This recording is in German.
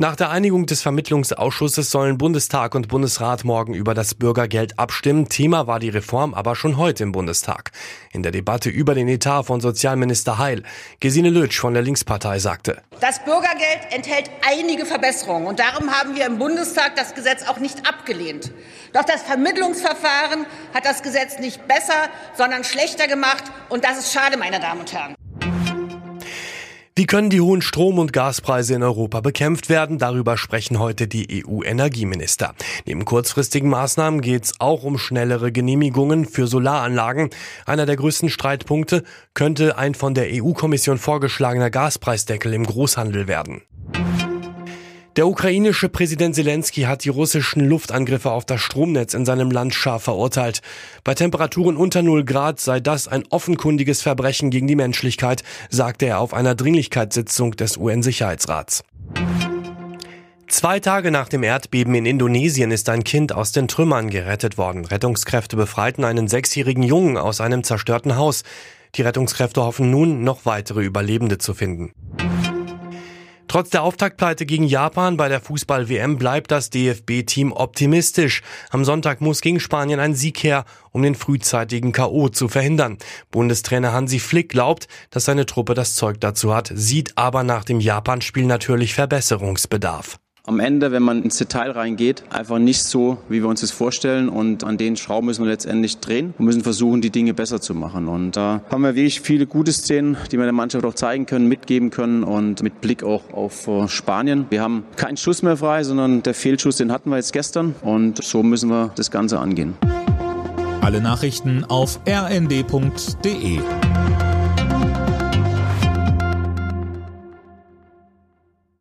Nach der Einigung des Vermittlungsausschusses sollen Bundestag und Bundesrat morgen über das Bürgergeld abstimmen. Thema war die Reform aber schon heute im Bundestag. In der Debatte über den Etat von Sozialminister Heil, Gesine Lötsch von der Linkspartei sagte. Das Bürgergeld enthält einige Verbesserungen und darum haben wir im Bundestag das Gesetz auch nicht abgelehnt. Doch das Vermittlungsverfahren hat das Gesetz nicht besser, sondern schlechter gemacht und das ist schade, meine Damen und Herren. Wie können die hohen Strom- und Gaspreise in Europa bekämpft werden? Darüber sprechen heute die EU-Energieminister. Neben kurzfristigen Maßnahmen geht es auch um schnellere Genehmigungen für Solaranlagen. Einer der größten Streitpunkte könnte ein von der EU-Kommission vorgeschlagener Gaspreisdeckel im Großhandel werden. Der ukrainische Präsident Zelensky hat die russischen Luftangriffe auf das Stromnetz in seinem Land scharf verurteilt. Bei Temperaturen unter 0 Grad sei das ein offenkundiges Verbrechen gegen die Menschlichkeit, sagte er auf einer Dringlichkeitssitzung des UN-Sicherheitsrats. Zwei Tage nach dem Erdbeben in Indonesien ist ein Kind aus den Trümmern gerettet worden. Rettungskräfte befreiten einen sechsjährigen Jungen aus einem zerstörten Haus. Die Rettungskräfte hoffen nun, noch weitere Überlebende zu finden. Trotz der Auftaktpleite gegen Japan bei der Fußball-WM bleibt das DFB-Team optimistisch. Am Sonntag muss gegen Spanien ein Sieg her, um den frühzeitigen K.O. zu verhindern. Bundestrainer Hansi Flick glaubt, dass seine Truppe das Zeug dazu hat, sieht aber nach dem Japan-Spiel natürlich Verbesserungsbedarf am Ende, wenn man ins Detail reingeht, einfach nicht so, wie wir uns das vorstellen. Und an den Schrauben müssen wir letztendlich drehen und müssen versuchen, die Dinge besser zu machen. Und da haben wir wirklich viele gute Szenen, die wir der Mannschaft auch zeigen können, mitgeben können und mit Blick auch auf äh, Spanien. Wir haben keinen Schuss mehr frei, sondern der Fehlschuss, den hatten wir jetzt gestern. Und so müssen wir das Ganze angehen. Alle Nachrichten auf rnd.de